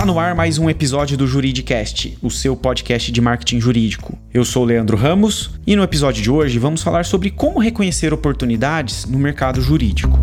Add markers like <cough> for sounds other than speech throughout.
Está no ar mais um episódio do Juridicast, o seu podcast de marketing jurídico. Eu sou Leandro Ramos e no episódio de hoje vamos falar sobre como reconhecer oportunidades no mercado jurídico.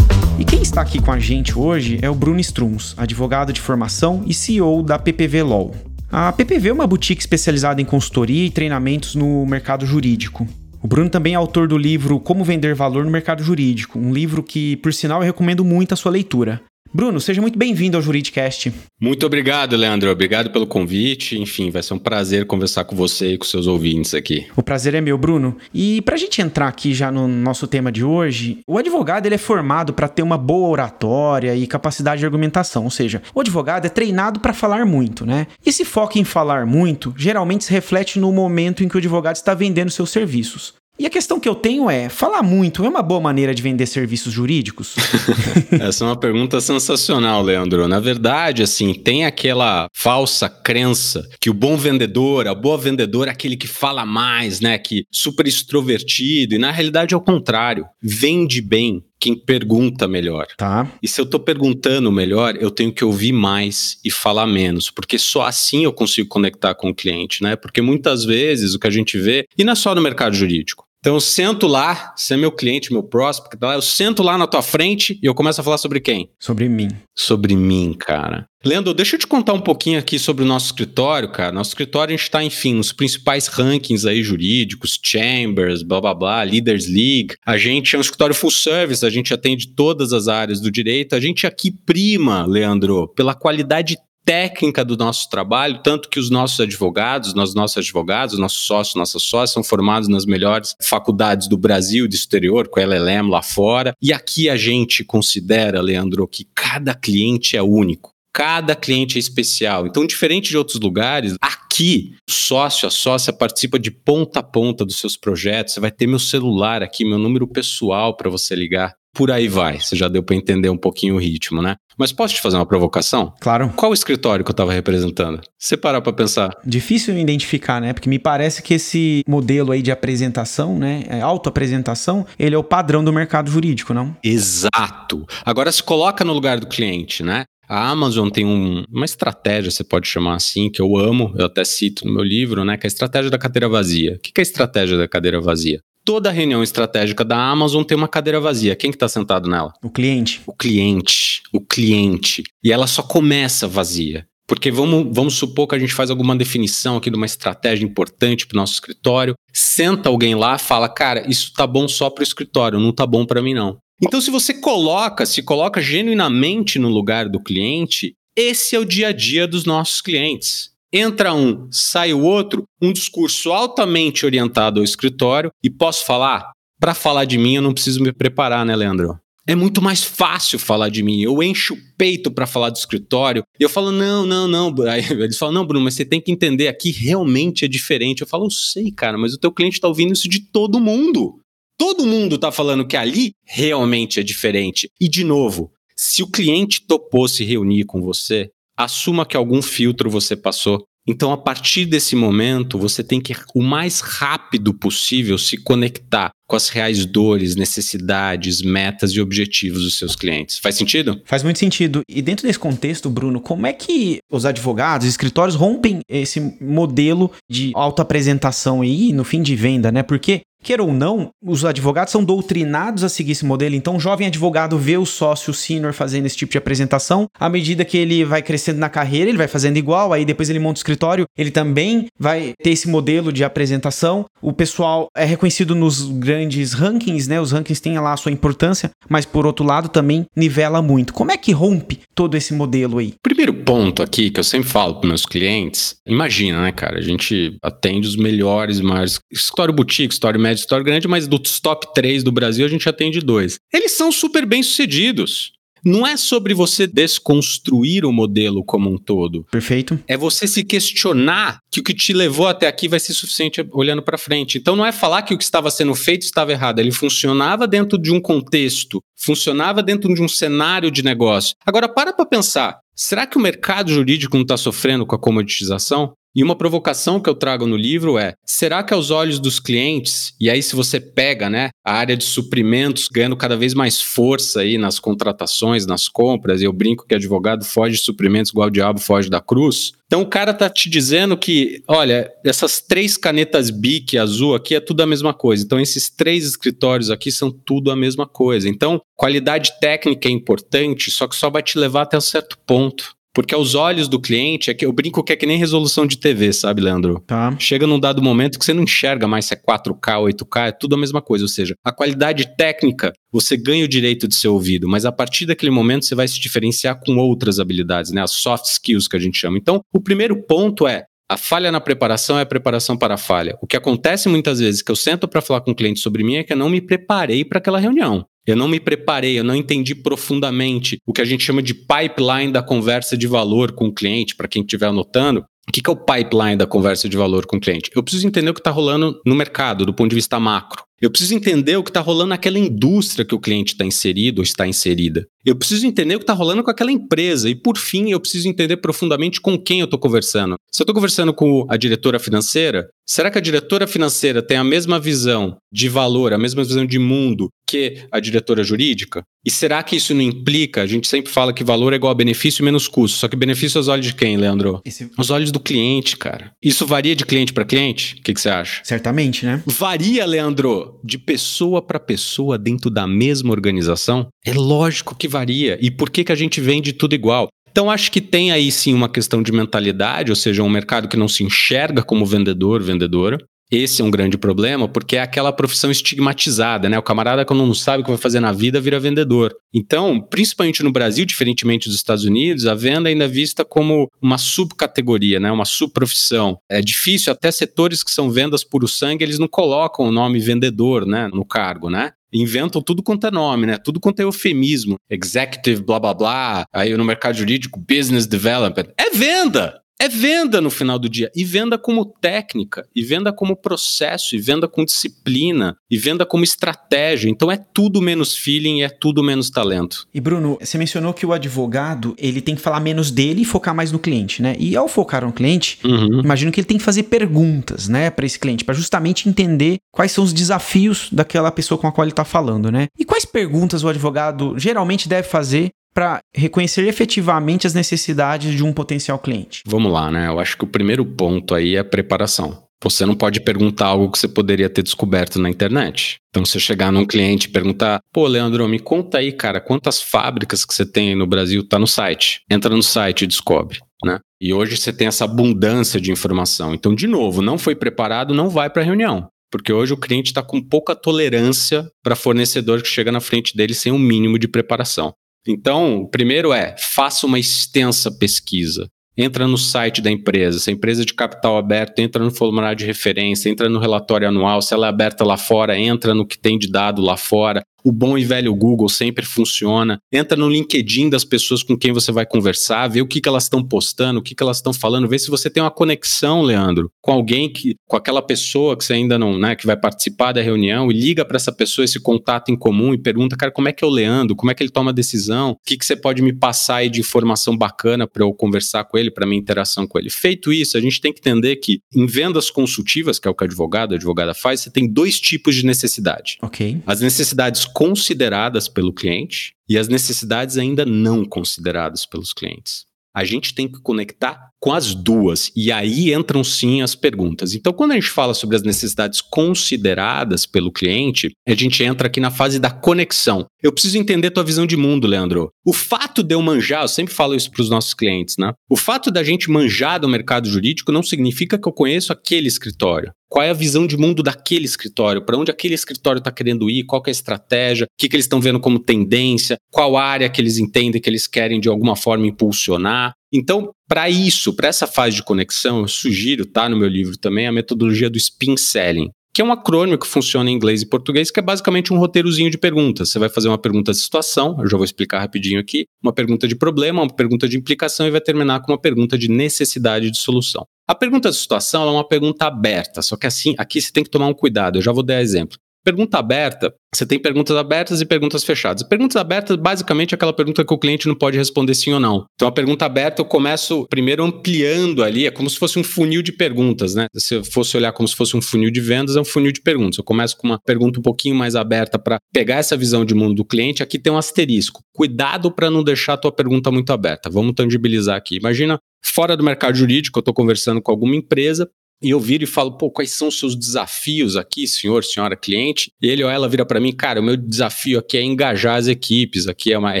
E quem está aqui com a gente hoje é o Bruno Struns, advogado de formação e CEO da PPV Law. A PPV é uma boutique especializada em consultoria e treinamentos no mercado jurídico. O Bruno também é autor do livro Como Vender Valor no Mercado Jurídico, um livro que, por sinal, eu recomendo muito a sua leitura. Bruno, seja muito bem-vindo ao Juridicast. Muito obrigado, Leandro. Obrigado pelo convite. Enfim, vai ser um prazer conversar com você e com seus ouvintes aqui. O prazer é meu, Bruno. E para a gente entrar aqui já no nosso tema de hoje, o advogado ele é formado para ter uma boa oratória e capacidade de argumentação, ou seja, o advogado é treinado para falar muito, né? E esse foco em falar muito geralmente se reflete no momento em que o advogado está vendendo seus serviços. E a questão que eu tenho é: falar muito é uma boa maneira de vender serviços jurídicos? <laughs> Essa é uma pergunta sensacional, Leandro. Na verdade, assim, tem aquela falsa crença que o bom vendedor, a boa vendedora é aquele que fala mais, né? Que super extrovertido. E na realidade é o contrário. Vende bem quem pergunta melhor. Tá. E se eu tô perguntando melhor, eu tenho que ouvir mais e falar menos, porque só assim eu consigo conectar com o cliente, né? Porque muitas vezes o que a gente vê, e não é só no mercado jurídico, então eu sento lá, você é meu cliente, meu próximo, tá eu sento lá na tua frente e eu começo a falar sobre quem? Sobre mim. Sobre mim, cara. Leandro, deixa eu te contar um pouquinho aqui sobre o nosso escritório, cara. Nosso escritório a gente está, enfim, nos principais rankings aí jurídicos, Chambers, blá blá blá, Leaders League. A gente é um escritório full service, a gente atende todas as áreas do direito. A gente aqui prima, Leandro, pela qualidade técnica do nosso trabalho, tanto que os nossos advogados, nós nossos advogados, nossos sócios, nossas sócias são formados nas melhores faculdades do Brasil do exterior, com a LLM lá fora. E aqui a gente considera, Leandro, que cada cliente é único. Cada cliente é especial. Então, diferente de outros lugares, aqui sócio, a sócia participa de ponta a ponta dos seus projetos. Você vai ter meu celular aqui, meu número pessoal para você ligar por aí vai. Você já deu para entender um pouquinho o ritmo, né? Mas posso te fazer uma provocação? Claro. Qual o escritório que eu estava representando? Você parar para pensar. Difícil identificar, né? Porque me parece que esse modelo aí de apresentação, né, é autoapresentação, ele é o padrão do mercado jurídico, não? Exato. Agora se coloca no lugar do cliente, né? A Amazon tem um, uma estratégia, você pode chamar assim, que eu amo, eu até cito no meu livro, né? Que é a estratégia da cadeira vazia. O que é a estratégia da cadeira vazia? Toda reunião estratégica da Amazon tem uma cadeira vazia. Quem que está sentado nela? O cliente. O cliente. O cliente. E ela só começa vazia. Porque vamos, vamos supor que a gente faz alguma definição aqui de uma estratégia importante para o nosso escritório. Senta alguém lá fala, cara, isso tá bom só para o escritório, não tá bom para mim não. Então, se você coloca, se coloca genuinamente no lugar do cliente, esse é o dia a dia dos nossos clientes entra um, sai o outro, um discurso altamente orientado ao escritório e posso falar? Para falar de mim, eu não preciso me preparar, né, Leandro? É muito mais fácil falar de mim. Eu encho o peito para falar do escritório. E eu falo, não, não, não. <laughs> Aí eles falam, não, Bruno, mas você tem que entender aqui realmente é diferente. Eu falo, eu sei, cara, mas o teu cliente está ouvindo isso de todo mundo. Todo mundo está falando que ali realmente é diferente. E, de novo, se o cliente topou se reunir com você, assuma que algum filtro você passou. Então, a partir desse momento, você tem que, o mais rápido possível, se conectar com as reais dores, necessidades, metas e objetivos dos seus clientes. Faz sentido? Faz muito sentido. E dentro desse contexto, Bruno, como é que os advogados, escritórios rompem esse modelo de autoapresentação aí no fim de venda, né? Porque Queira ou não, os advogados são doutrinados a seguir esse modelo. Então, o jovem advogado vê o sócio sênior fazendo esse tipo de apresentação. À medida que ele vai crescendo na carreira, ele vai fazendo igual. Aí, depois ele monta o escritório, ele também vai ter esse modelo de apresentação. O pessoal é reconhecido nos grandes rankings, né? Os rankings têm lá a sua importância, mas por outro lado também nivela muito. Como é que rompe todo esse modelo aí? Primeiro ponto aqui que eu sempre falo para meus clientes, imagina, né, cara? A gente atende os melhores, mais escritório boutique, história média, história grande, mas dos top 3 do Brasil a gente atende dois. Eles são super bem sucedidos. Não é sobre você desconstruir o modelo como um todo. Perfeito. É você se questionar que o que te levou até aqui vai ser suficiente olhando para frente. Então não é falar que o que estava sendo feito estava errado. Ele funcionava dentro de um contexto, funcionava dentro de um cenário de negócio. Agora para para pensar. Será que o mercado jurídico não está sofrendo com a comoditização? E uma provocação que eu trago no livro é: será que aos olhos dos clientes, e aí se você pega, né, a área de suprimentos ganhando cada vez mais força aí nas contratações, nas compras, e eu brinco que advogado foge de suprimentos igual o diabo foge da cruz. Então o cara tá te dizendo que, olha, essas três canetas Bic azul aqui é tudo a mesma coisa. Então esses três escritórios aqui são tudo a mesma coisa. Então, qualidade técnica é importante, só que só vai te levar até um certo ponto. Porque aos olhos do cliente, é que eu brinco que é que nem resolução de TV, sabe, Leandro? Tá. Chega num dado momento que você não enxerga mais se é 4K, 8K, é tudo a mesma coisa. Ou seja, a qualidade técnica, você ganha o direito de ser ouvido, mas a partir daquele momento você vai se diferenciar com outras habilidades, né? As soft skills que a gente chama. Então, o primeiro ponto é a falha na preparação é a preparação para a falha. O que acontece muitas vezes que eu sento para falar com o cliente sobre mim é que eu não me preparei para aquela reunião. Eu não me preparei, eu não entendi profundamente o que a gente chama de pipeline da conversa de valor com o cliente, para quem estiver anotando. O que é o pipeline da conversa de valor com o cliente? Eu preciso entender o que está rolando no mercado, do ponto de vista macro. Eu preciso entender o que está rolando naquela indústria que o cliente está inserido ou está inserida. Eu preciso entender o que está rolando com aquela empresa. E, por fim, eu preciso entender profundamente com quem eu estou conversando. Se eu estou conversando com a diretora financeira, será que a diretora financeira tem a mesma visão de valor, a mesma visão de mundo que a diretora jurídica? E será que isso não implica? A gente sempre fala que valor é igual a benefício menos custo. Só que benefício aos olhos de quem, Leandro? Esse... Aos olhos do cliente, cara. Isso varia de cliente para cliente? O que, que você acha? Certamente, né? Varia, Leandro, de pessoa para pessoa dentro da mesma organização? É lógico que varia. E por que, que a gente vende tudo igual? Então, acho que tem aí sim uma questão de mentalidade, ou seja, um mercado que não se enxerga como vendedor, vendedora. Esse é um grande problema, porque é aquela profissão estigmatizada, né? O camarada, quando não sabe o que vai fazer na vida, vira vendedor. Então, principalmente no Brasil, diferentemente dos Estados Unidos, a venda ainda é vista como uma subcategoria, né? Uma subprofissão. É difícil, até setores que são vendas puro sangue, eles não colocam o nome vendedor, né? No cargo, né? inventam tudo quanto é nome, né? Tudo quanto é eufemismo. Executive, blá blá blá. Aí no mercado jurídico, business development. É venda! É venda no final do dia. E venda como técnica, e venda como processo, e venda com disciplina, e venda como estratégia. Então é tudo menos feeling e é tudo menos talento. E Bruno, você mencionou que o advogado ele tem que falar menos dele e focar mais no cliente, né? E ao focar no cliente, uhum. imagino que ele tem que fazer perguntas, né, para esse cliente, para justamente entender quais são os desafios daquela pessoa com a qual ele está falando, né? E quais perguntas o advogado geralmente deve fazer para reconhecer efetivamente as necessidades de um potencial cliente? Vamos lá, né? Eu acho que o primeiro ponto aí é a preparação. Você não pode perguntar algo que você poderia ter descoberto na internet. Então, você chegar num cliente e perguntar: pô, Leandro, me conta aí, cara, quantas fábricas que você tem no Brasil? Tá no site. Entra no site e descobre. Né? E hoje você tem essa abundância de informação. Então, de novo, não foi preparado, não vai para a reunião. Porque hoje o cliente está com pouca tolerância para fornecedor que chega na frente dele sem um mínimo de preparação. Então, primeiro é, faça uma extensa pesquisa. Entra no site da empresa, se a empresa é de capital aberto, entra no formulário de referência, entra no relatório anual, se ela é aberta lá fora, entra no que tem de dado lá fora, o bom e velho Google sempre funciona. Entra no LinkedIn das pessoas com quem você vai conversar, vê o que, que elas estão postando, o que, que elas estão falando, vê se você tem uma conexão, Leandro, com alguém que, com aquela pessoa que você ainda não, né, que vai participar da reunião e liga para essa pessoa esse contato em comum e pergunta, cara, como é que é o Leandro, como é que ele toma decisão, o que, que você pode me passar aí de informação bacana para eu conversar com ele, para minha interação com ele. Feito isso, a gente tem que entender que em vendas consultivas, que é o que a advogado, a advogada faz, você tem dois tipos de necessidade. Ok. As necessidades consideradas pelo cliente e as necessidades ainda não consideradas pelos clientes. A gente tem que conectar com as duas. E aí entram sim as perguntas. Então, quando a gente fala sobre as necessidades consideradas pelo cliente, a gente entra aqui na fase da conexão. Eu preciso entender tua visão de mundo, Leandro. O fato de eu manjar, eu sempre falo isso para os nossos clientes, né? O fato da gente manjar do mercado jurídico não significa que eu conheço aquele escritório. Qual é a visão de mundo daquele escritório? Para onde aquele escritório está querendo ir? Qual é a estratégia? O que, que eles estão vendo como tendência? Qual área que eles entendem que eles querem de alguma forma impulsionar? Então, para isso, para essa fase de conexão, eu sugiro, tá no meu livro também, a metodologia do spin selling, que é um acrônimo que funciona em inglês e português, que é basicamente um roteirozinho de perguntas. Você vai fazer uma pergunta de situação, eu já vou explicar rapidinho aqui, uma pergunta de problema, uma pergunta de implicação e vai terminar com uma pergunta de necessidade de solução. A pergunta de situação é uma pergunta aberta, só que assim, aqui você tem que tomar um cuidado, eu já vou dar exemplo. Pergunta aberta, você tem perguntas abertas e perguntas fechadas. Perguntas abertas, basicamente, é aquela pergunta que o cliente não pode responder sim ou não. Então, a pergunta aberta, eu começo primeiro ampliando ali, é como se fosse um funil de perguntas, né? Se eu fosse olhar como se fosse um funil de vendas, é um funil de perguntas. Eu começo com uma pergunta um pouquinho mais aberta para pegar essa visão de mundo do cliente. Aqui tem um asterisco. Cuidado para não deixar a tua pergunta muito aberta. Vamos tangibilizar aqui. Imagina, fora do mercado jurídico, eu estou conversando com alguma empresa e eu viro e falo, pô, quais são os seus desafios aqui, senhor, senhora cliente? E ele ou ela vira para mim, cara, o meu desafio aqui é engajar as equipes, aqui é uma é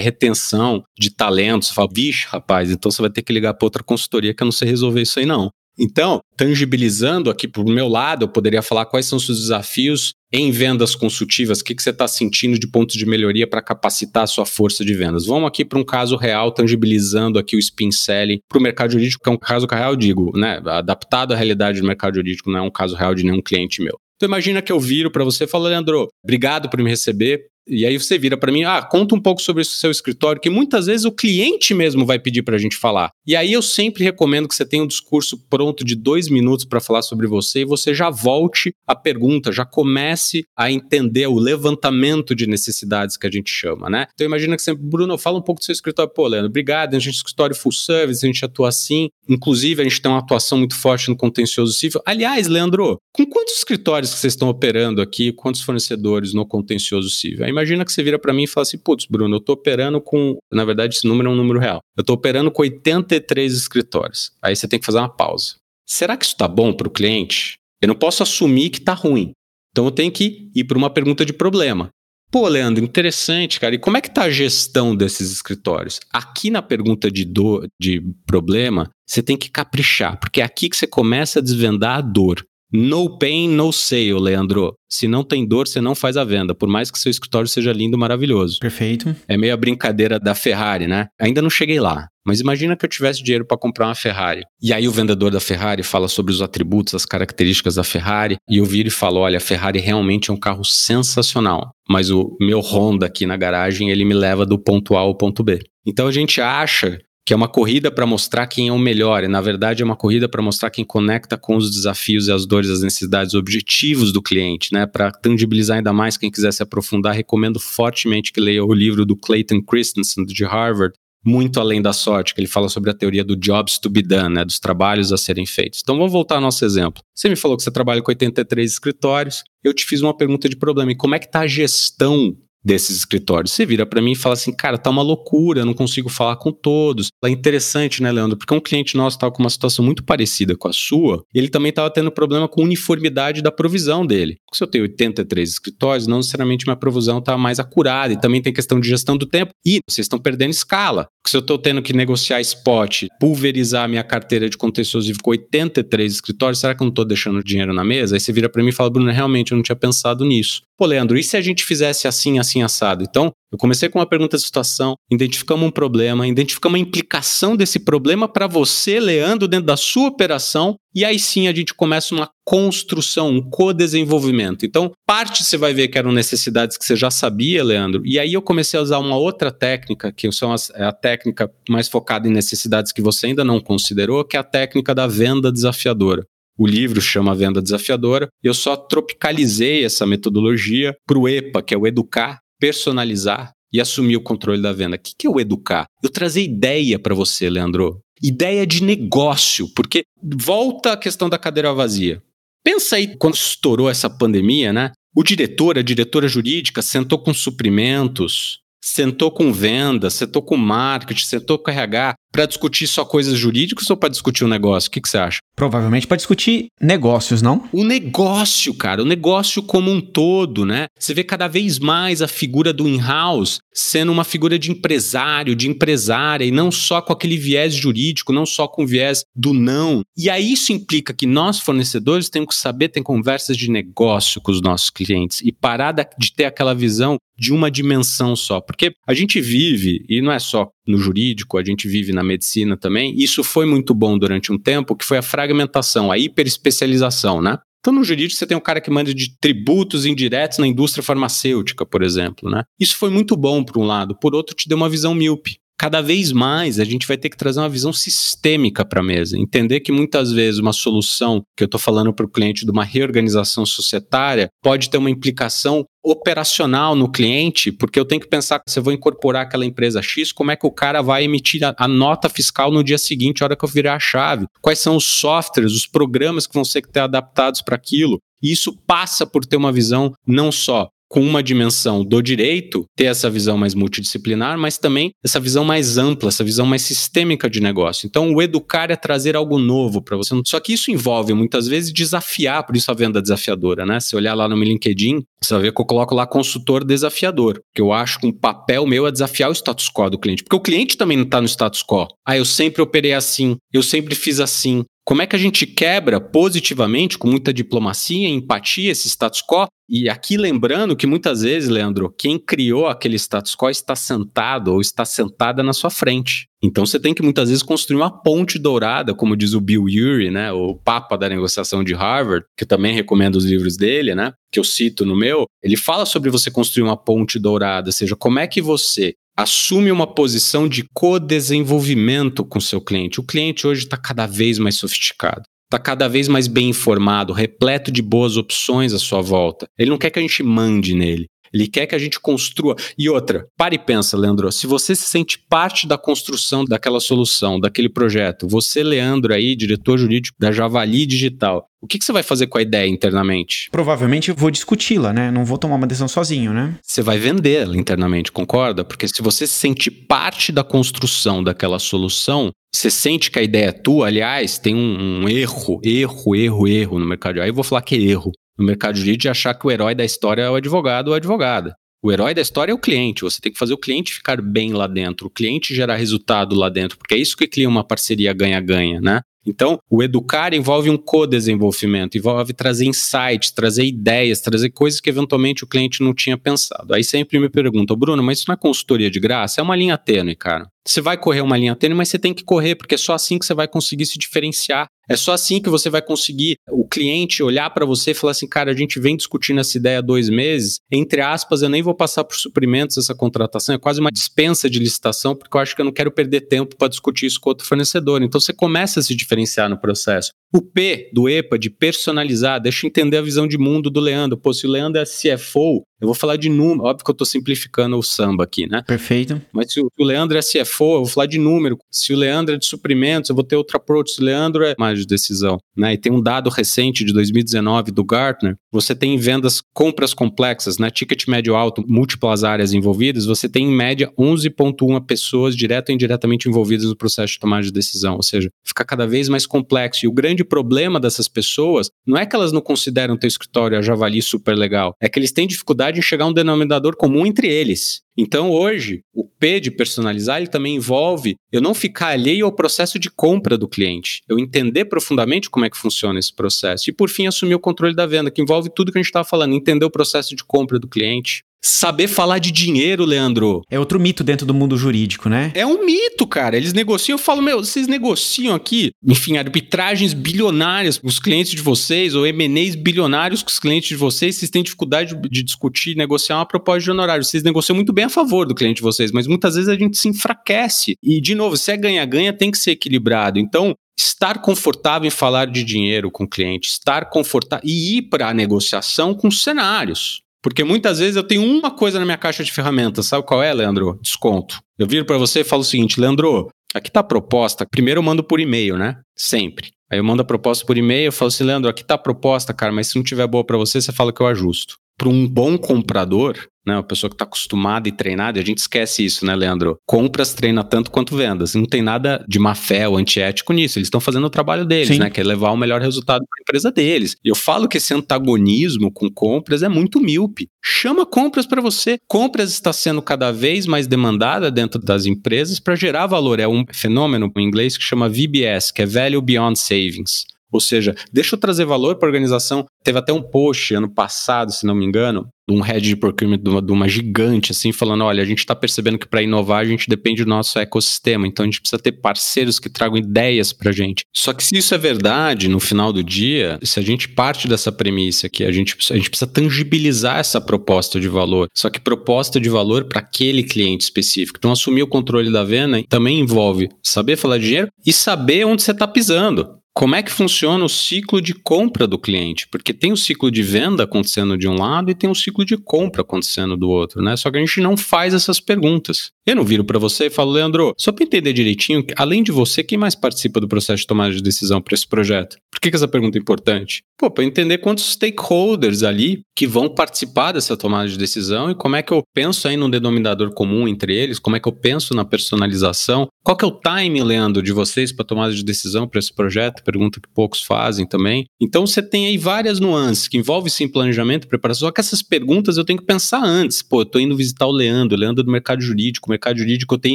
retenção de talentos. Eu falo, vixe, rapaz, então você vai ter que ligar para outra consultoria que eu não sei resolver isso aí não. Então, tangibilizando aqui para o meu lado, eu poderia falar quais são os seus desafios em vendas consultivas, o que, que você está sentindo de pontos de melhoria para capacitar a sua força de vendas. Vamos aqui para um caso real, tangibilizando aqui o spin selling para o mercado jurídico, que é um caso real, digo, né, adaptado à realidade do mercado jurídico, não é um caso real de nenhum cliente meu. Então imagina que eu viro para você e falo, Leandro, obrigado por me receber, e aí você vira para mim, ah, conta um pouco sobre o seu escritório, que muitas vezes o cliente mesmo vai pedir para a gente falar. E aí eu sempre recomendo que você tenha um discurso pronto de dois minutos para falar sobre você e você já volte à pergunta, já comece a entender o levantamento de necessidades que a gente chama, né? Então imagina que você, Bruno, fala um pouco do seu escritório. Pô, Leandro, obrigado, a gente é um escritório full service, a gente atua assim. Inclusive, a gente tem uma atuação muito forte no contencioso civil. Aliás, Leandro, com quantos escritórios que vocês estão operando aqui, quantos fornecedores no contencioso civil? Aí imagina que você vira para mim e fala assim, putz, Bruno, eu estou operando com, na verdade esse número é um número real, eu estou operando com 83 escritórios. Aí você tem que fazer uma pausa. Será que isso está bom para o cliente? Eu não posso assumir que está ruim. Então eu tenho que ir para uma pergunta de problema. Pô, Leandro, interessante, cara. E como é que está a gestão desses escritórios? Aqui na pergunta de dor, de problema, você tem que caprichar, porque é aqui que você começa a desvendar a dor. No pain, no sale, Leandro. Se não tem dor, você não faz a venda, por mais que seu escritório seja lindo, maravilhoso. Perfeito. É meio a brincadeira da Ferrari, né? Ainda não cheguei lá, mas imagina que eu tivesse dinheiro para comprar uma Ferrari. E aí o vendedor da Ferrari fala sobre os atributos, as características da Ferrari, e eu viro e falo, olha, a Ferrari realmente é um carro sensacional, mas o meu Honda aqui na garagem, ele me leva do ponto A ao ponto B. Então a gente acha que é uma corrida para mostrar quem é o melhor, e na verdade é uma corrida para mostrar quem conecta com os desafios e as dores, as necessidades, os objetivos do cliente, né? Para tangibilizar ainda mais, quem quiser se aprofundar, recomendo fortemente que leia o livro do Clayton Christensen, de Harvard, Muito Além da Sorte, que ele fala sobre a teoria do jobs to be done, né? Dos trabalhos a serem feitos. Então vamos voltar ao nosso exemplo. Você me falou que você trabalha com 83 escritórios, eu te fiz uma pergunta de problema, e como é que está a gestão desses escritórios. Você vira para mim e fala assim, cara, tá uma loucura, não consigo falar com todos. É interessante, né, Leandro? Porque um cliente nosso estava com uma situação muito parecida com a sua, ele também estava tendo problema com uniformidade da provisão dele. Se eu tenho 83 escritórios, não necessariamente minha provisão está mais acurada e também tem questão de gestão do tempo e vocês estão perdendo escala. Se eu estou tendo que negociar spot, pulverizar minha carteira de contexto exclusivo com 83 escritórios, será que eu não estou deixando dinheiro na mesa? Aí você vira para mim e fala, Bruno, realmente eu não tinha pensado nisso. Pô, Leandro, e se a gente fizesse assim, assim, assado? Então, eu comecei com uma pergunta de situação, identificamos um problema, identificamos a implicação desse problema para você, Leandro, dentro da sua operação, e aí sim a gente começa uma construção, um co-desenvolvimento. Então, parte você vai ver que eram necessidades que você já sabia, Leandro, e aí eu comecei a usar uma outra técnica, que é a técnica mais focada em necessidades que você ainda não considerou, que é a técnica da venda desafiadora. O livro chama Venda Desafiadora. Eu só tropicalizei essa metodologia para o EPA, que é o educar, personalizar e assumir o controle da venda. O que é o educar? Eu trazer ideia para você, Leandro. Ideia de negócio, porque volta a questão da cadeira vazia. Pensa aí quando estourou essa pandemia, né? O diretor, a diretora jurídica sentou com suprimentos, sentou com venda, sentou com marketing, sentou com RH para discutir só coisas jurídicas ou para discutir o um negócio? O que, que você acha? Provavelmente para discutir negócios, não? O negócio, cara, o negócio como um todo, né? Você vê cada vez mais a figura do in-house sendo uma figura de empresário, de empresária, e não só com aquele viés jurídico, não só com o viés do não. E aí isso implica que nós, fornecedores, temos que saber ter conversas de negócio com os nossos clientes e parar de ter aquela visão de uma dimensão só. Porque a gente vive, e não é só no jurídico, a gente vive na medicina também. Isso foi muito bom durante um tempo, que foi a fragmentação, a hiperespecialização, né? Então, no jurídico, você tem um cara que manda de tributos indiretos na indústria farmacêutica, por exemplo, né? Isso foi muito bom por um lado, por outro, te deu uma visão míope. Cada vez mais a gente vai ter que trazer uma visão sistêmica para a mesa. Entender que muitas vezes uma solução que eu estou falando para o cliente de uma reorganização societária pode ter uma implicação operacional no cliente, porque eu tenho que pensar que se eu vou incorporar aquela empresa X, como é que o cara vai emitir a, a, nota fiscal no dia seguinte, a hora que eu virar a chave? Quais são os softwares, os programas que vão ser adaptados para aquilo? E isso passa por ter uma visão não só com uma dimensão do direito, ter essa visão mais multidisciplinar, mas também essa visão mais ampla, essa visão mais sistêmica de negócio. Então, o educar é trazer algo novo para você. Só que isso envolve muitas vezes desafiar, por isso a venda desafiadora, né? Se olhar lá no meu LinkedIn, você vai ver que eu coloco lá consultor desafiador, que eu acho que um papel meu é desafiar o status quo do cliente, porque o cliente também não está no status quo. Ah, eu sempre operei assim, eu sempre fiz assim, como é que a gente quebra positivamente, com muita diplomacia empatia, esse status quo? E aqui lembrando que muitas vezes, Leandro, quem criou aquele status quo está sentado ou está sentada na sua frente. Então você tem que muitas vezes construir uma ponte dourada, como diz o Bill Urey, né, o papa da negociação de Harvard, que eu também recomendo os livros dele, né, que eu cito no meu. Ele fala sobre você construir uma ponte dourada, ou seja, como é que você assume uma posição de co-desenvolvimento com seu cliente. O cliente hoje está cada vez mais sofisticado. Está cada vez mais bem informado, repleto de boas opções à sua volta. Ele não quer que a gente mande nele. Ele quer que a gente construa. E outra, pare e pensa, Leandro. Se você se sente parte da construção daquela solução, daquele projeto, você, Leandro, aí, diretor jurídico da Javali Digital, o que, que, você vai fazer com a ideia internamente? Provavelmente eu vou discuti-la, né? Não vou tomar uma decisão sozinho, né? Você vai vendê-la internamente, concorda? Porque se você se sente parte da construção daquela solução, você sente que a ideia é tua, aliás, tem um, um erro, erro, erro, erro no mercado. Aí eu vou falar que é erro no mercado jurídico de achar que o herói da história é o advogado ou a advogada. O herói da história é o cliente. Você tem que fazer o cliente ficar bem lá dentro, o cliente gerar resultado lá dentro, porque é isso que cria uma parceria ganha-ganha, né? Então, o educar envolve um co-desenvolvimento, envolve trazer insights, trazer ideias, trazer coisas que eventualmente o cliente não tinha pensado. Aí sempre me perguntam, Bruno, mas isso não é consultoria de graça? É uma linha tênue, cara. Você vai correr uma linha tênue, mas você tem que correr, porque é só assim que você vai conseguir se diferenciar. É só assim que você vai conseguir o cliente olhar para você e falar assim, cara, a gente vem discutindo essa ideia há dois meses. Entre aspas, eu nem vou passar por suprimentos essa contratação, é quase uma dispensa de licitação, porque eu acho que eu não quero perder tempo para discutir isso com outro fornecedor. Então você começa a se diferenciar no processo. O P do EPA, de personalizar, deixa eu entender a visão de mundo do Leandro. Pô, se o Leandro é CFO, eu vou falar de número. Óbvio que eu estou simplificando o samba aqui, né? Perfeito. Mas se o Leandro é CFO, eu vou falar de número. Se o Leandro é de suprimentos, eu vou ter outro approach. Se o Leandro é mais de decisão. Né? E tem um dado recente de 2019 do Gartner. Você tem vendas, compras complexas, né? ticket médio alto, múltiplas áreas envolvidas. Você tem, em média, 11,1 pessoas direto ou indiretamente envolvidas no processo de tomada de decisão. Ou seja, fica cada vez mais complexo. E o grande problema dessas pessoas não é que elas não consideram teu escritório a javali super legal. É que eles têm dificuldade em chegar a um denominador comum entre eles. Então, hoje, o P de personalizar ele também envolve eu não ficar alheio ao processo de compra do cliente, eu entender profundamente como é que funciona esse processo. E, por fim, assumir o controle da venda, que envolve tudo que a gente estava falando, entender o processo de compra do cliente, Saber falar de dinheiro, Leandro. É outro mito dentro do mundo jurídico, né? É um mito, cara. Eles negociam, eu falo, meu, vocês negociam aqui, enfim, arbitragens bilionárias com os clientes de vocês, ou MNEs bilionários com os clientes de vocês, vocês têm dificuldade de discutir, negociar uma proposta de honorário. Vocês negociam muito bem a favor do cliente de vocês, mas muitas vezes a gente se enfraquece. E, de novo, se é ganha-ganha, tem que ser equilibrado. Então, estar confortável em falar de dinheiro com o cliente, estar confortável e ir para a negociação com cenários. Porque muitas vezes eu tenho uma coisa na minha caixa de ferramentas, sabe qual é, Leandro? Desconto. Eu viro para você e falo o seguinte, Leandro, aqui tá a proposta. Primeiro eu mando por e-mail, né? Sempre. Aí eu mando a proposta por e-mail, eu falo assim, Leandro, aqui tá a proposta, cara, mas se não tiver boa para você, você fala que eu ajusto. Para um bom comprador, né, uma pessoa que está acostumada e treinada, a gente esquece isso, né, Leandro? Compras treina tanto quanto vendas. Não tem nada de má fé ou antiético nisso. Eles estão fazendo o trabalho deles, Sim. né? Que é levar o melhor resultado para a empresa deles. E eu falo que esse antagonismo com compras é muito míope. Chama compras para você. Compras está sendo cada vez mais demandada dentro das empresas para gerar valor. É um fenômeno em inglês que chama VBS, que é Value Beyond Savings. Ou seja, deixa eu trazer valor para a organização. Teve até um post ano passado, se não me engano, de um head de procurement de uma, de uma gigante, assim, falando: olha, a gente está percebendo que para inovar a gente depende do nosso ecossistema, então a gente precisa ter parceiros que tragam ideias para gente. Só que se isso é verdade, no final do dia, se a gente parte dessa premissa que a gente, a gente precisa tangibilizar essa proposta de valor, só que proposta de valor para aquele cliente específico. Então, assumir o controle da venda também envolve saber falar de dinheiro e saber onde você está pisando como é que funciona o ciclo de compra do cliente? Porque tem o ciclo de venda acontecendo de um lado e tem o ciclo de compra acontecendo do outro, né? Só que a gente não faz essas perguntas. Eu não viro para você e falo, Leandro, só para entender direitinho, além de você, quem mais participa do processo de tomada de decisão para esse projeto? Por que, que essa pergunta é importante? Pô, para entender quantos stakeholders ali que vão participar dessa tomada de decisão e como é que eu penso aí no denominador comum entre eles, como é que eu penso na personalização. Qual que é o time, Leandro, de vocês para tomada de decisão para esse projeto? Pergunta que poucos fazem também. Então você tem aí várias nuances que envolvem sim planejamento, preparação. Só que essas perguntas eu tenho que pensar antes. Pô, eu tô indo visitar o Leandro, o Leandro é do mercado jurídico, mercado jurídico tem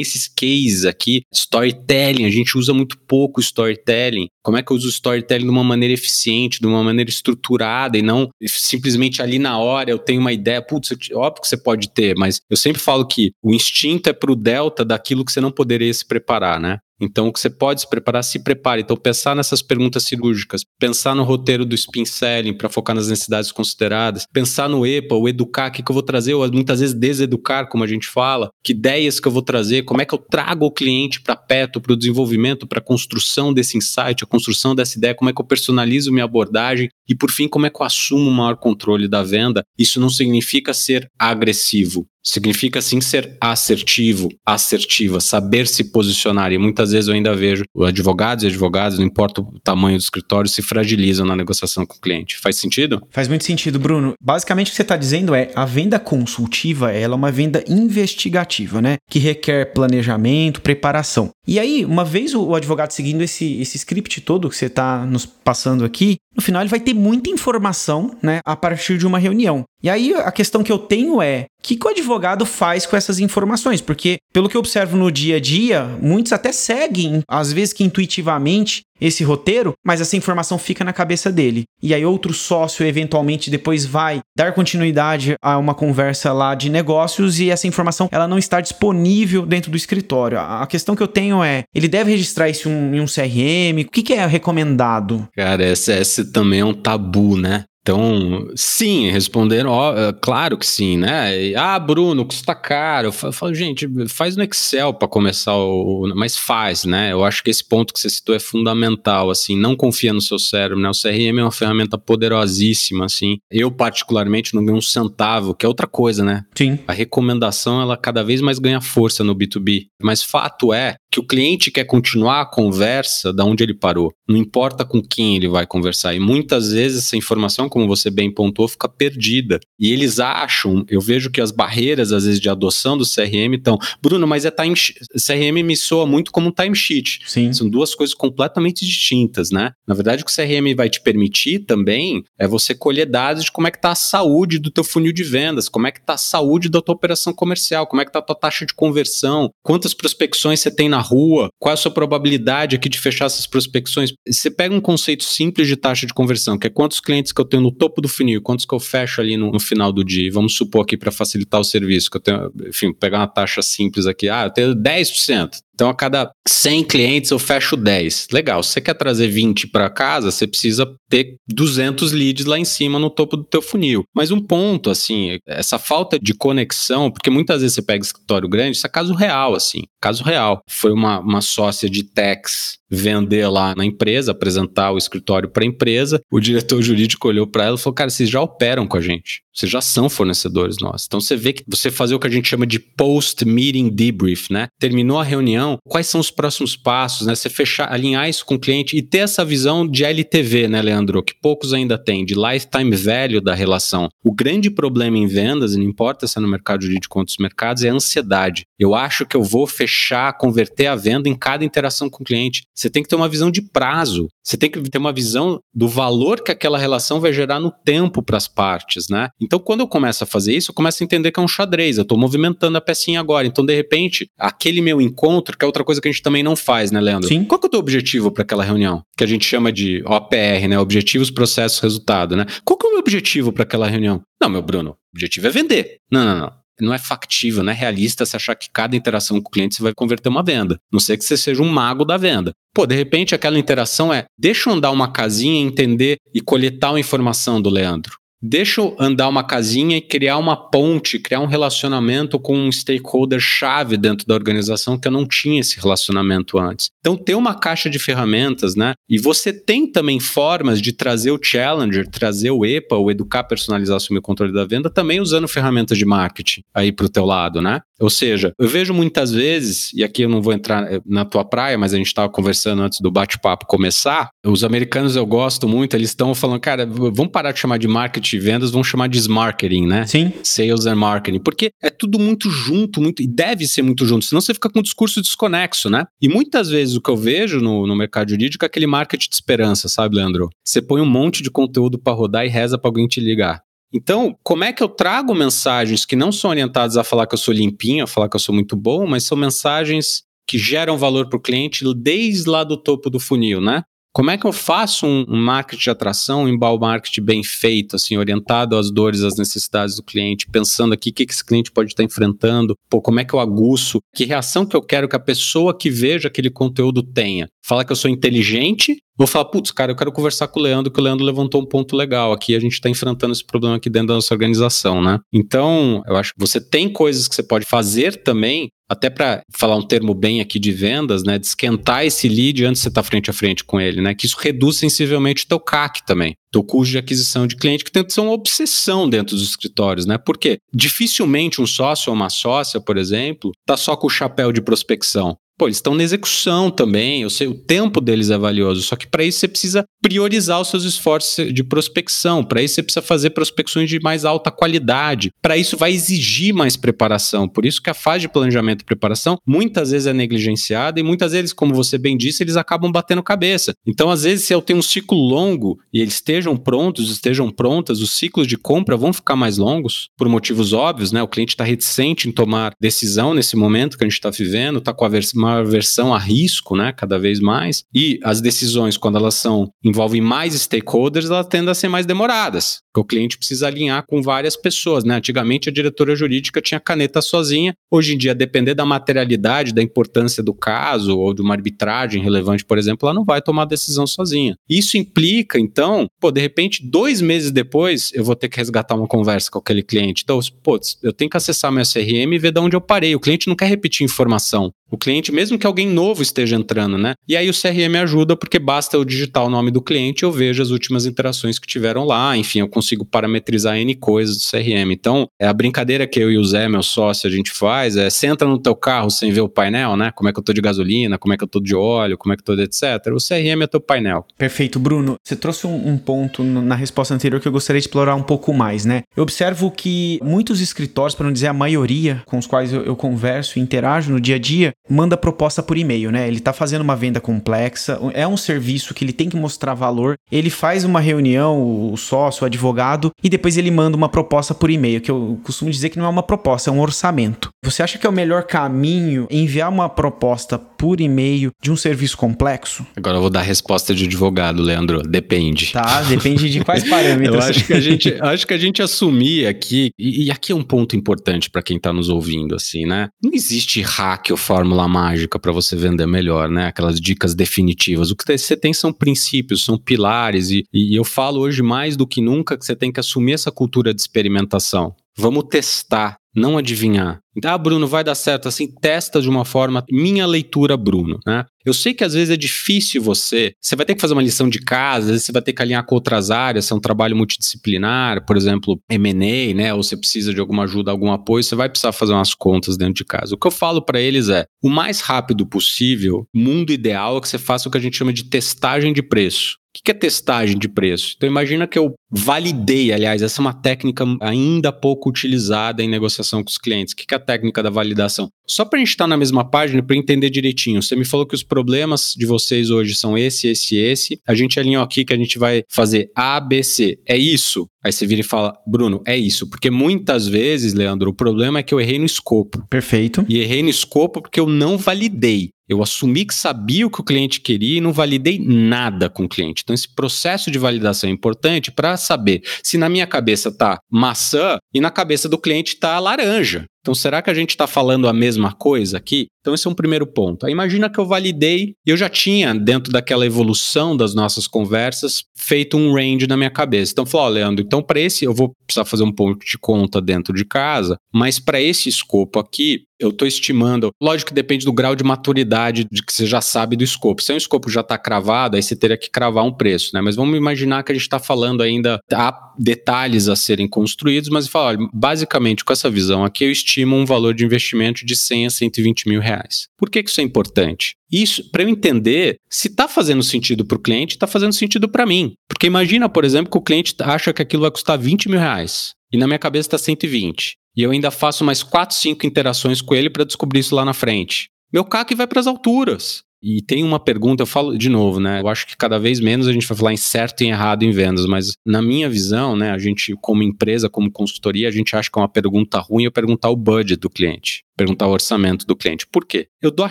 esses cases aqui, storytelling, a gente usa muito pouco storytelling. Como é que eu uso storytelling de uma maneira eficiente, de uma maneira estruturada e não simplesmente ali na hora eu tenho uma ideia, putz, óbvio que você pode ter, mas eu sempre falo que o instinto é pro delta daquilo que você não poderia se preparar, né? Então, o que você pode se preparar, se prepare. Então, pensar nessas perguntas cirúrgicas, pensar no roteiro do spin selling para focar nas necessidades consideradas, pensar no EPA, o educar, o que, que eu vou trazer, ou muitas vezes deseducar, como a gente fala, que ideias que eu vou trazer, como é que eu trago o cliente para perto, para o desenvolvimento, para a construção desse insight, a construção dessa ideia, como é que eu personalizo minha abordagem e, por fim, como é que eu assumo o maior controle da venda. Isso não significa ser agressivo, Significa sim ser assertivo, assertiva, saber se posicionar. E muitas vezes eu ainda vejo advogados e advogados, não importa o tamanho do escritório, se fragilizam na negociação com o cliente. Faz sentido? Faz muito sentido, Bruno. Basicamente o que você está dizendo é a venda consultiva ela é uma venda investigativa, né? Que requer planejamento, preparação. E aí, uma vez o advogado seguindo esse, esse script todo que você está nos passando aqui, no final ele vai ter muita informação, né, a partir de uma reunião. E aí a questão que eu tenho é, o que, que o advogado faz com essas informações? Porque, pelo que eu observo no dia a dia, muitos até seguem, às vezes que intuitivamente, esse roteiro, mas essa informação fica na cabeça dele. E aí outro sócio eventualmente depois vai dar continuidade a uma conversa lá de negócios e essa informação ela não está disponível dentro do escritório. A questão que eu tenho é, ele deve registrar isso em um CRM? O que, que é recomendado? Cara, esse, esse também é um tabu, né? Então, sim, responderam, ó, é, claro que sim, né? Ah, Bruno, custa caro. Eu falo, gente, faz no Excel para começar o. Mas faz, né? Eu acho que esse ponto que você citou é fundamental, assim, não confia no seu cérebro, né? O CRM é uma ferramenta poderosíssima, assim. Eu, particularmente, não ganho um centavo, que é outra coisa, né? Sim. A recomendação, ela cada vez mais ganha força no B2B. Mas fato é que o cliente quer continuar a conversa da onde ele parou. Não importa com quem ele vai conversar. E muitas vezes essa informação, como você bem pontuou, fica perdida. E eles acham, eu vejo que as barreiras, às vezes, de adoção do CRM estão. Bruno, mas é time. CRM me soa muito como um timesheet. Sim. São duas coisas completamente distintas, né? Na verdade, o que o CRM vai te permitir também é você colher dados de como é que está a saúde do teu funil de vendas, como é que está a saúde da tua operação comercial, como é que está a tua taxa de conversão, quantas prospecções você tem na rua, qual é a sua probabilidade aqui de fechar essas prospecções. Você pega um conceito simples de taxa de conversão, que é quantos clientes que eu tenho no topo do funil, quantos que eu fecho ali no, no final do dia. Vamos supor aqui para facilitar o serviço, que eu tenho, enfim, pegar uma taxa simples aqui, ah, eu tenho 10%. Então, a cada 100 clientes, eu fecho 10. Legal, se você quer trazer 20 para casa, você precisa ter 200 leads lá em cima no topo do teu funil. Mas um ponto, assim, essa falta de conexão, porque muitas vezes você pega escritório grande, isso é caso real, assim, caso real. Foi uma, uma sócia de techs vender lá na empresa, apresentar o escritório para a empresa. O diretor jurídico olhou para ela e falou: Cara, vocês já operam com a gente. Vocês já são fornecedores nossos. Então você vê que você fazer o que a gente chama de post-meeting debrief, né? Terminou a reunião, quais são os próximos passos, né? Você fechar, alinhar isso com o cliente e ter essa visão de LTV, né, Leandro? Que poucos ainda têm, de lifetime value da relação. O grande problema em vendas, não importa se é no mercado jurídico ou mercados, é a ansiedade. Eu acho que eu vou fechar, converter a venda em cada interação com o cliente. Você tem que ter uma visão de prazo. Você tem que ter uma visão do valor que aquela relação vai gerar no tempo para as partes, né? Então, quando eu começo a fazer isso, eu começo a entender que é um xadrez, eu estou movimentando a pecinha agora. Então, de repente, aquele meu encontro, que é outra coisa que a gente também não faz, né, Leandro? Sim. Qual que é o teu objetivo para aquela reunião? Que a gente chama de OPR, né? Objetivos, processos, resultado, né? Qual que é o meu objetivo para aquela reunião? Não, meu Bruno, o objetivo é vender. Não, não, não não é factível, não é realista se achar que cada interação com o cliente você vai converter uma venda. Não sei que você seja um mago da venda. Pô, de repente aquela interação é: deixa eu andar uma casinha, entender e coletar a informação do Leandro. Deixa eu andar uma casinha e criar uma ponte, criar um relacionamento com um stakeholder chave dentro da organização que eu não tinha esse relacionamento antes. Então, ter uma caixa de ferramentas, né? E você tem também formas de trazer o challenger, trazer o EPA, o educar, personalizar, assumir o controle da venda, também usando ferramentas de marketing aí para o teu lado, né? Ou seja, eu vejo muitas vezes, e aqui eu não vou entrar eh, na tua praia, mas a gente estava conversando antes do bate-papo começar. Os americanos eu gosto muito, eles estão falando, cara, vamos parar de chamar de marketing e vendas, vamos chamar de marketing, né? Sim. Sales and marketing. Porque é tudo muito junto, muito, e deve ser muito junto, senão você fica com um discurso desconexo, né? E muitas vezes o que eu vejo no, no mercado jurídico é aquele marketing de esperança, sabe, Leandro? Você põe um monte de conteúdo para rodar e reza para alguém te ligar. Então, como é que eu trago mensagens que não são orientadas a falar que eu sou limpinho, a falar que eu sou muito bom, mas são mensagens que geram valor para o cliente desde lá do topo do funil, né? Como é que eu faço um, marketing de atração, um inbound marketing bem feito, assim, orientado às dores, às necessidades do cliente, pensando aqui o que esse cliente pode estar enfrentando, pô, como é que eu aguço, que reação que eu quero que a pessoa que veja aquele conteúdo tenha. Fala que eu sou inteligente, vou falar, putz, cara, eu quero conversar com o Leandro, que o Leandro levantou um ponto legal aqui, a gente está enfrentando esse problema aqui dentro da nossa organização, né? Então, eu acho que você tem coisas que você pode fazer também até para falar um termo bem aqui de vendas, né, de esquentar esse lead antes de você estar tá frente a frente com ele, né, que isso reduz sensivelmente o teu CAC também, teu custo de aquisição de cliente, que tem que ser uma obsessão dentro dos escritórios, né, porque dificilmente um sócio ou uma sócia, por exemplo, tá só com o chapéu de prospecção. Pô, eles estão na execução também, eu sei, o tempo deles é valioso, só que para isso você precisa priorizar os seus esforços de prospecção, para isso você precisa fazer prospecções de mais alta qualidade, para isso vai exigir mais preparação, por isso que a fase de planejamento e preparação muitas vezes é negligenciada e muitas vezes, como você bem disse, eles acabam batendo cabeça. Então, às vezes, se eu tenho um ciclo longo e eles estejam prontos, estejam prontas, os ciclos de compra vão ficar mais longos, por motivos óbvios, né? O cliente está reticente em tomar decisão nesse momento que a gente está vivendo, está com a versão uma versão a risco, né, cada vez mais, e as decisões, quando elas são envolvem mais stakeholders, elas tendem a ser mais demoradas, porque o cliente precisa alinhar com várias pessoas, né? Antigamente a diretora jurídica tinha caneta sozinha, hoje em dia, depender da materialidade, da importância do caso ou de uma arbitragem relevante, por exemplo, ela não vai tomar decisão sozinha. Isso implica, então, pô, de repente, dois meses depois, eu vou ter que resgatar uma conversa com aquele cliente. Então, pô, eu tenho que acessar meu CRM e ver de onde eu parei. O cliente não quer repetir informação. O cliente, mesmo que alguém novo esteja entrando, né? E aí o CRM ajuda porque basta eu digitar o nome do cliente, eu vejo as últimas interações que tiveram lá, enfim, eu consigo parametrizar N coisas do CRM. Então, é a brincadeira que eu e o Zé, meu sócio, a gente faz é, você entra no teu carro sem ver o painel, né? Como é que eu tô de gasolina, como é que eu tô de óleo, como é que eu tô de etc. O CRM é teu painel. Perfeito, Bruno. Você trouxe um, um ponto na resposta anterior que eu gostaria de explorar um pouco mais, né? Eu observo que muitos escritórios, para não dizer a maioria com os quais eu, eu converso e interajo no dia a dia, manda proposta por e-mail, né? Ele está fazendo uma venda complexa, é um serviço que ele tem que mostrar valor, ele faz uma reunião, o sócio, o advogado, e depois ele manda uma proposta por e-mail, que eu costumo dizer que não é uma proposta, é um orçamento. Você acha que é o melhor caminho enviar uma proposta por e-mail de um serviço complexo? Agora eu vou dar a resposta de advogado, Leandro. Depende. Tá, depende de quais <laughs> parâmetros. eu acho que a gente, <laughs> acho que a gente assumir aqui, e, e aqui é um ponto importante para quem está nos ouvindo, assim, né? Não existe hack ou fórmula mágica para você vender melhor, né? Aquelas dicas definitivas. O que você tem são princípios, são pilares, e, e eu falo hoje mais do que nunca que você tem que assumir essa cultura de experimentação. Vamos testar, não adivinhar. Ah, Bruno, vai dar certo assim, testa de uma forma, minha leitura, Bruno, né? Eu sei que às vezes é difícil você, você vai ter que fazer uma lição de casa, às vezes você vai ter que alinhar com outras áreas, se é um trabalho multidisciplinar, por exemplo, M&A, né, ou você precisa de alguma ajuda, algum apoio, você vai precisar fazer umas contas dentro de casa. O que eu falo para eles é, o mais rápido possível, mundo ideal é que você faça o que a gente chama de testagem de preço. O que é testagem de preço? Então imagina que eu validei, aliás, essa é uma técnica ainda pouco utilizada em negociação com os clientes. O que é a técnica da validação? Só para a gente estar tá na mesma página, para entender direitinho. Você me falou que os problemas de vocês hoje são esse, esse, esse. A gente alinhou aqui que a gente vai fazer A, B, C. É isso? Aí você vira e fala, Bruno, é isso. Porque muitas vezes, Leandro, o problema é que eu errei no escopo. Perfeito. E errei no escopo porque eu não validei. Eu assumi que sabia o que o cliente queria e não validei nada com o cliente. Então, esse processo de validação é importante para saber se na minha cabeça está maçã e na cabeça do cliente está laranja. Então, será que a gente está falando a mesma coisa aqui? Então, esse é um primeiro ponto. Imagina que eu validei, eu já tinha, dentro daquela evolução das nossas conversas, feito um range na minha cabeça. Então, falou, oh, Leandro, então para esse eu vou precisar fazer um ponto de conta dentro de casa, mas para esse escopo aqui, eu estou estimando. Lógico que depende do grau de maturidade de que você já sabe do escopo. Se o escopo já está cravado, aí você teria que cravar um preço, né? Mas vamos imaginar que a gente está falando ainda, há detalhes a serem construídos, mas fala, olha, basicamente com essa visão aqui, eu estimo um valor de investimento de 100 a 120 mil reais. Por que, que isso é importante? Isso, para eu entender se está fazendo sentido para o cliente, está fazendo sentido para mim. Porque imagina, por exemplo, que o cliente acha que aquilo vai custar 20 mil reais. E na minha cabeça está 120. E eu ainda faço mais 4, 5 interações com ele para descobrir isso lá na frente. Meu CAC vai para as alturas. E tem uma pergunta, eu falo de novo, né? Eu acho que cada vez menos a gente vai falar em certo e errado em vendas, mas na minha visão, né, a gente, como empresa, como consultoria, a gente acha que é uma pergunta ruim eu perguntar o budget do cliente, perguntar o orçamento do cliente. Por quê? Eu dou a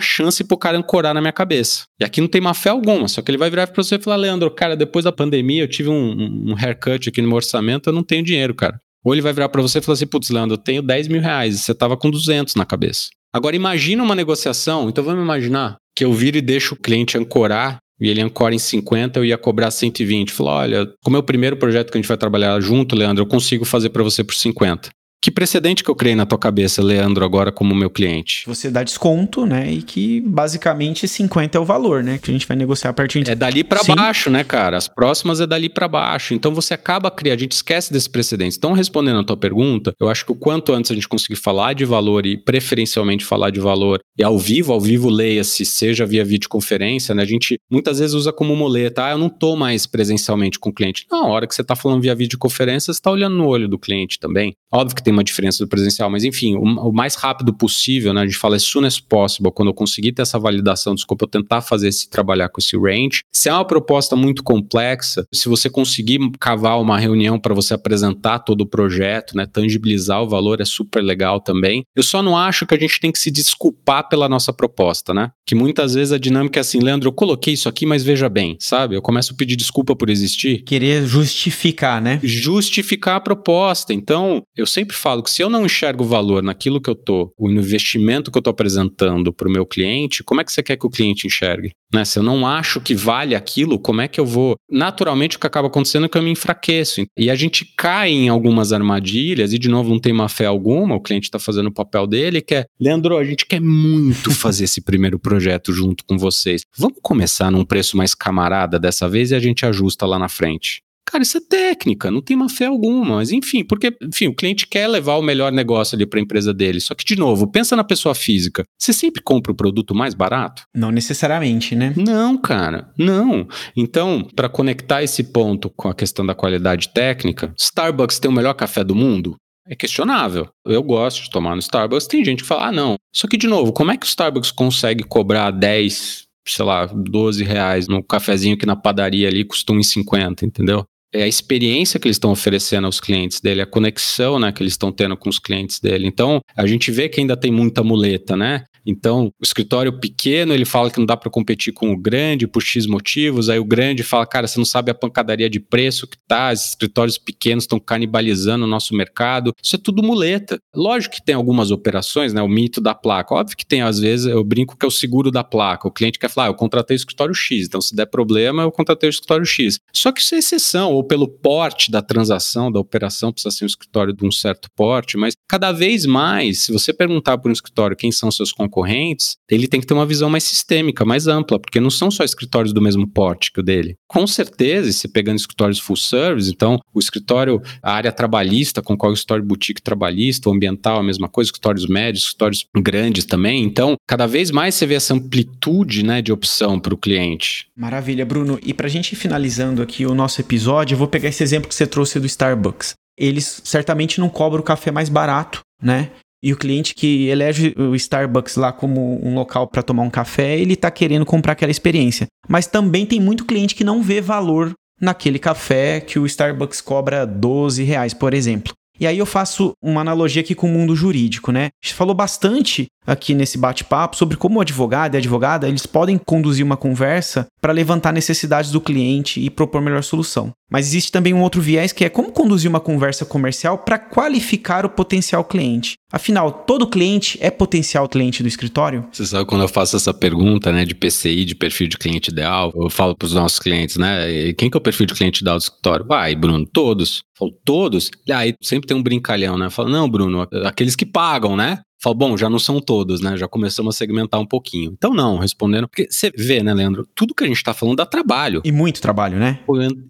chance pro cara ancorar na minha cabeça. E aqui não tem má fé alguma, só que ele vai virar para você e falar: Leandro, cara, depois da pandemia eu tive um, um haircut aqui no meu orçamento, eu não tenho dinheiro, cara. Ou ele vai virar para você e falar assim: putz, Leandro, eu tenho 10 mil reais, você tava com 200 na cabeça. Agora imagina uma negociação, então vamos imaginar que eu viro e deixo o cliente ancorar e ele ancora em 50, eu ia cobrar 120. Falou: olha, como é o primeiro projeto que a gente vai trabalhar junto, Leandro, eu consigo fazer para você por 50. Que precedente que eu criei na tua cabeça, Leandro, agora como meu cliente? Você dá desconto, né? E que basicamente 50 é o valor, né? Que a gente vai negociar a partir de... É dali para baixo, né, cara? As próximas é dali para baixo. Então você acaba criando, a gente esquece desse precedente. Então, respondendo a tua pergunta, eu acho que o quanto antes a gente conseguir falar de valor e preferencialmente falar de valor e ao vivo, ao vivo leia-se, seja via videoconferência, né? A gente muitas vezes usa como muleta, ah, eu não tô mais presencialmente com o cliente. Não, a hora que você tá falando via videoconferência, você tá olhando no olho do cliente também. Óbvio que tem uma diferença do presencial, mas enfim, o, o, mais rápido possível, né? A gente fala as soon as possible, quando eu conseguir ter essa validação, desculpa, eu tentar fazer esse trabalhar com esse range. Se é uma proposta muito complexa, se você conseguir cavar uma reunião para você apresentar todo o projeto, né? Tangibilizar o valor é super legal também. Eu só não acho que a gente tem que se desculpar pela nossa proposta, né? Que muitas vezes a dinâmica é assim, Leandro, eu coloquei isso aqui, mas veja bem, sabe? Eu começo a pedir desculpa por existir. Querer justificar, né? Justificar a proposta. Então, eu sempre falo que se eu não enxergo valor naquilo que eu tô, o investimento que eu tô apresentando para o meu cliente, como é que você quer que o cliente enxergue? Né? Se eu não acho que vale aquilo, como é que eu vou? Naturalmente, o que acaba acontecendo é que eu me enfraqueço. E a gente cai em algumas armadilhas, e de novo, não tem má fé alguma, o cliente está fazendo o papel dele, que é, Leandro, a gente quer muito <laughs> fazer esse primeiro projeto junto com vocês. Vamos começar num preço mais camarada dessa vez e a gente ajusta lá na frente. Cara, isso é técnica, não tem má fé alguma. Mas enfim, porque enfim, o cliente quer levar o melhor negócio ali para a empresa dele. Só que, de novo, pensa na pessoa física. Você sempre compra o produto mais barato? Não necessariamente, né? Não, cara, não. Então, para conectar esse ponto com a questão da qualidade técnica, Starbucks tem o melhor café do mundo? É questionável. Eu gosto de tomar no Starbucks. Tem gente que fala, ah, não. Só que, de novo, como é que o Starbucks consegue cobrar 10, sei lá, 12 reais no cafezinho que na padaria ali custa 1,50, entendeu? É a experiência que eles estão oferecendo aos clientes dele, a conexão né, que eles estão tendo com os clientes dele. Então, a gente vê que ainda tem muita muleta, né? Então, o escritório pequeno, ele fala que não dá para competir com o grande por X motivos, aí o grande fala, cara, você não sabe a pancadaria de preço que tá, os escritórios pequenos estão canibalizando o nosso mercado. Isso é tudo muleta. Lógico que tem algumas operações, né, o mito da placa. Óbvio que tem, às vezes, eu brinco que é o seguro da placa. O cliente quer falar, ah, eu contratei o escritório X, então se der problema, eu contratei o escritório X. Só que isso é exceção, ou pelo porte da transação, da operação, precisa ser um escritório de um certo porte, mas cada vez mais, se você perguntar para um escritório quem são seus concorrentes, ele tem que ter uma visão mais sistêmica, mais ampla, porque não são só escritórios do mesmo porte que o dele. Com certeza, se pegando escritórios full service, então o escritório, a área trabalhista, com qual o escritório boutique trabalhista, o ambiental, a mesma coisa, escritórios médios, escritórios grandes também. Então, cada vez mais você vê essa amplitude né, de opção para o cliente. Maravilha, Bruno. E para a gente ir finalizando aqui o nosso episódio, eu vou pegar esse exemplo que você trouxe do Starbucks. Eles certamente não cobram o café mais barato, né? E o cliente que elege o Starbucks lá como um local para tomar um café, ele está querendo comprar aquela experiência. Mas também tem muito cliente que não vê valor naquele café que o Starbucks cobra 12 reais, por exemplo. E aí eu faço uma analogia aqui com o mundo jurídico, né? A gente falou bastante aqui nesse bate-papo sobre como o advogado e a advogada eles podem conduzir uma conversa para levantar necessidades do cliente e propor melhor solução. Mas existe também um outro viés que é como conduzir uma conversa comercial para qualificar o potencial cliente. Afinal, todo cliente é potencial cliente do escritório? Você sabe quando eu faço essa pergunta, né, de PCI, de perfil de cliente ideal, eu falo para os nossos clientes, né, quem que é o perfil de cliente ideal do escritório? Vai, Bruno, todos. Falo, todos? E aí sempre tem um brincalhão, né? Fala, não, Bruno, aqueles que pagam, né? Fala, bom, já não são todos, né? Já começamos a segmentar um pouquinho. Então, não, respondendo, porque você vê, né, Leandro? Tudo que a gente está falando dá trabalho. E muito trabalho, né?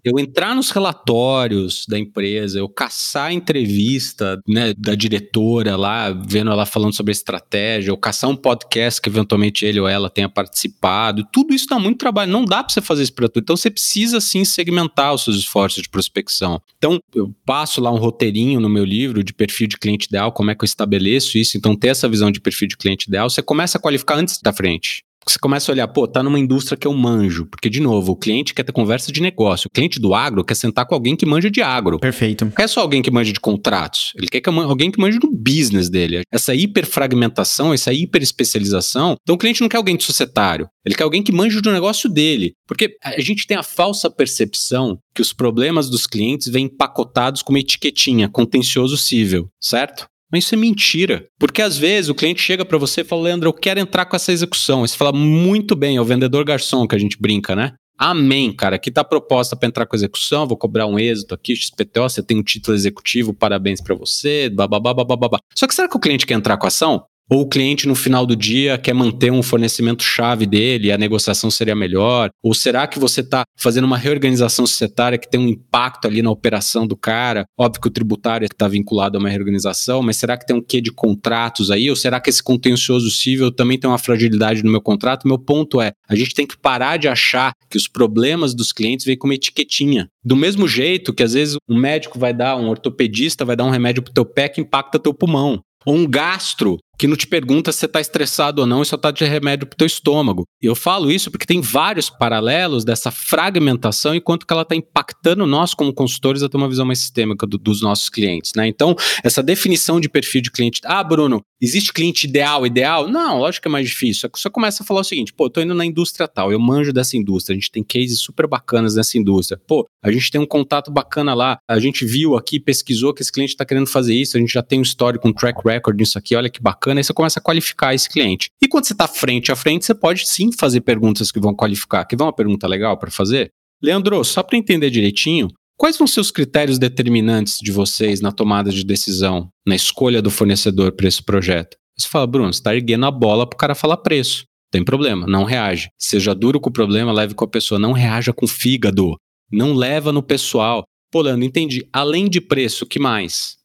Eu, entrar nos relatórios da empresa, eu caçar a entrevista, né, da diretora lá, vendo ela falando sobre a estratégia, eu caçar um podcast que eventualmente ele ou ela tenha participado, tudo isso dá muito trabalho. Não dá para você fazer isso para tudo. Então, você precisa, sim, segmentar os seus esforços de prospecção. Então, eu passo lá um roteirinho no meu livro de perfil de cliente ideal, como é que eu estabeleço isso. Então, ter essa visão de perfil de cliente ideal, você começa a qualificar antes da frente. Você começa a olhar, pô, tá numa indústria que eu manjo. Porque, de novo, o cliente quer ter conversa de negócio. O cliente do agro quer sentar com alguém que manja de agro. Perfeito. Não quer só alguém que manja de contratos. Ele quer que alguém que manja do business dele. Essa hiperfragmentação, essa hiperespecialização. Então, o cliente não quer alguém de societário. Ele quer alguém que manja do negócio dele. Porque a gente tem a falsa percepção que os problemas dos clientes vêm empacotados com uma etiquetinha, contencioso cível, certo? Mas isso é mentira. Porque às vezes o cliente chega para você e fala, Leandro, eu quero entrar com essa execução. Você fala, muito bem, é o vendedor garçom que a gente brinca, né? Amém, cara. Aqui tá a proposta para entrar com execução, vou cobrar um êxito aqui, XPTO, você tem um título executivo, parabéns para você, bababá. Só que será que o cliente quer entrar com ação? Ou o cliente no final do dia quer manter um fornecimento chave dele a negociação seria melhor? Ou será que você está fazendo uma reorganização societária que tem um impacto ali na operação do cara? Óbvio que o tributário está vinculado a uma reorganização, mas será que tem um quê de contratos aí? Ou será que esse contencioso cível também tem uma fragilidade no meu contrato? Meu ponto é, a gente tem que parar de achar que os problemas dos clientes vêm com uma etiquetinha. Do mesmo jeito que às vezes um médico vai dar, um ortopedista vai dar um remédio pro teu pé que impacta teu pulmão. Ou um gastro que não te pergunta se você está estressado ou não e só está de remédio para o teu estômago. E eu falo isso porque tem vários paralelos dessa fragmentação e quanto que ela está impactando nós como consultores a ter uma visão mais sistêmica do, dos nossos clientes. Né? Então, essa definição de perfil de cliente. Ah, Bruno, existe cliente ideal, ideal? Não, lógico que é mais difícil. Você começa a falar o seguinte, pô, eu tô indo na indústria tal, eu manjo dessa indústria, a gente tem cases super bacanas nessa indústria. Pô, a gente tem um contato bacana lá, a gente viu aqui, pesquisou que esse cliente está querendo fazer isso, a gente já tem um histórico, um track record nisso aqui, olha que bacana bacana, aí você começa a qualificar esse cliente. E quando você está frente a frente, você pode sim fazer perguntas que vão qualificar. Que vão uma pergunta legal para fazer? Leandro, só para entender direitinho, quais vão ser os critérios determinantes de vocês na tomada de decisão, na escolha do fornecedor para esse projeto? Você fala, Bruno, você está erguendo a bola para o cara falar preço. Tem problema, não reage. Seja duro com o problema, leve com a pessoa. Não reaja com fígado. Não leva no pessoal. Pô, Leandro, entendi. Além de preço, que mais?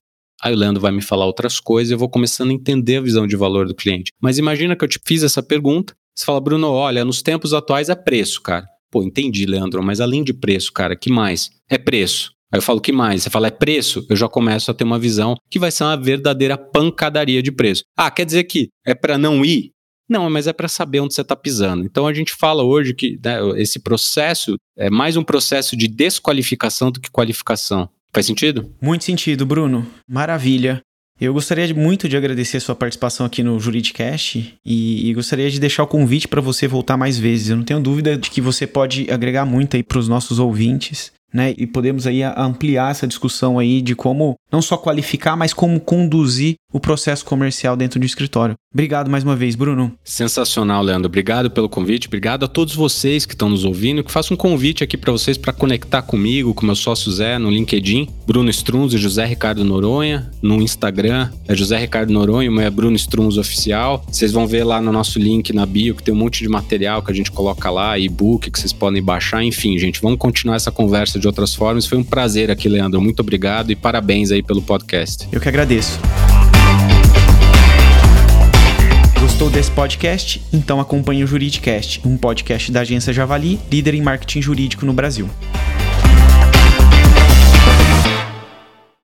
Aí o Leandro vai me falar outras coisas e eu vou começando a entender a visão de valor do cliente. Mas imagina que eu te fiz essa pergunta, você fala, Bruno, olha, nos tempos atuais é preço, cara. Pô, entendi, Leandro, mas além de preço, cara, que mais? É preço. Aí eu falo, que mais? Você fala, é preço? Eu já começo a ter uma visão que vai ser uma verdadeira pancadaria de preço. Ah, quer dizer que é para não ir? Não, mas é para saber onde você está pisando. Então a gente fala hoje que né, esse processo é mais um processo de desqualificação do que qualificação. Faz sentido? Muito sentido, Bruno. Maravilha. Eu gostaria muito de agradecer a sua participação aqui no Juridicast e, e gostaria de deixar o convite para você voltar mais vezes. Eu não tenho dúvida de que você pode agregar muito aí para os nossos ouvintes né? E podemos aí ampliar essa discussão aí de como não só qualificar, mas como conduzir o processo comercial dentro do escritório. Obrigado mais uma vez, Bruno. Sensacional, Leandro. Obrigado pelo convite. Obrigado a todos vocês que estão nos ouvindo. Que faço um convite aqui para vocês para conectar comigo, com meu sócio Zé, no LinkedIn, Bruno Strunz e José Ricardo Noronha. No Instagram é José Ricardo Noronha, meu é Bruno Strunz Oficial. Vocês vão ver lá no nosso link na bio que tem um monte de material que a gente coloca lá, e-book que vocês podem baixar. Enfim, gente, vamos continuar essa conversa de outras formas. Foi um prazer aqui, Leandro. Muito obrigado e parabéns aí pelo podcast. Eu que agradeço. Gostou desse podcast? Então acompanhe o Juridicast, um podcast da agência Javali, líder em marketing jurídico no Brasil.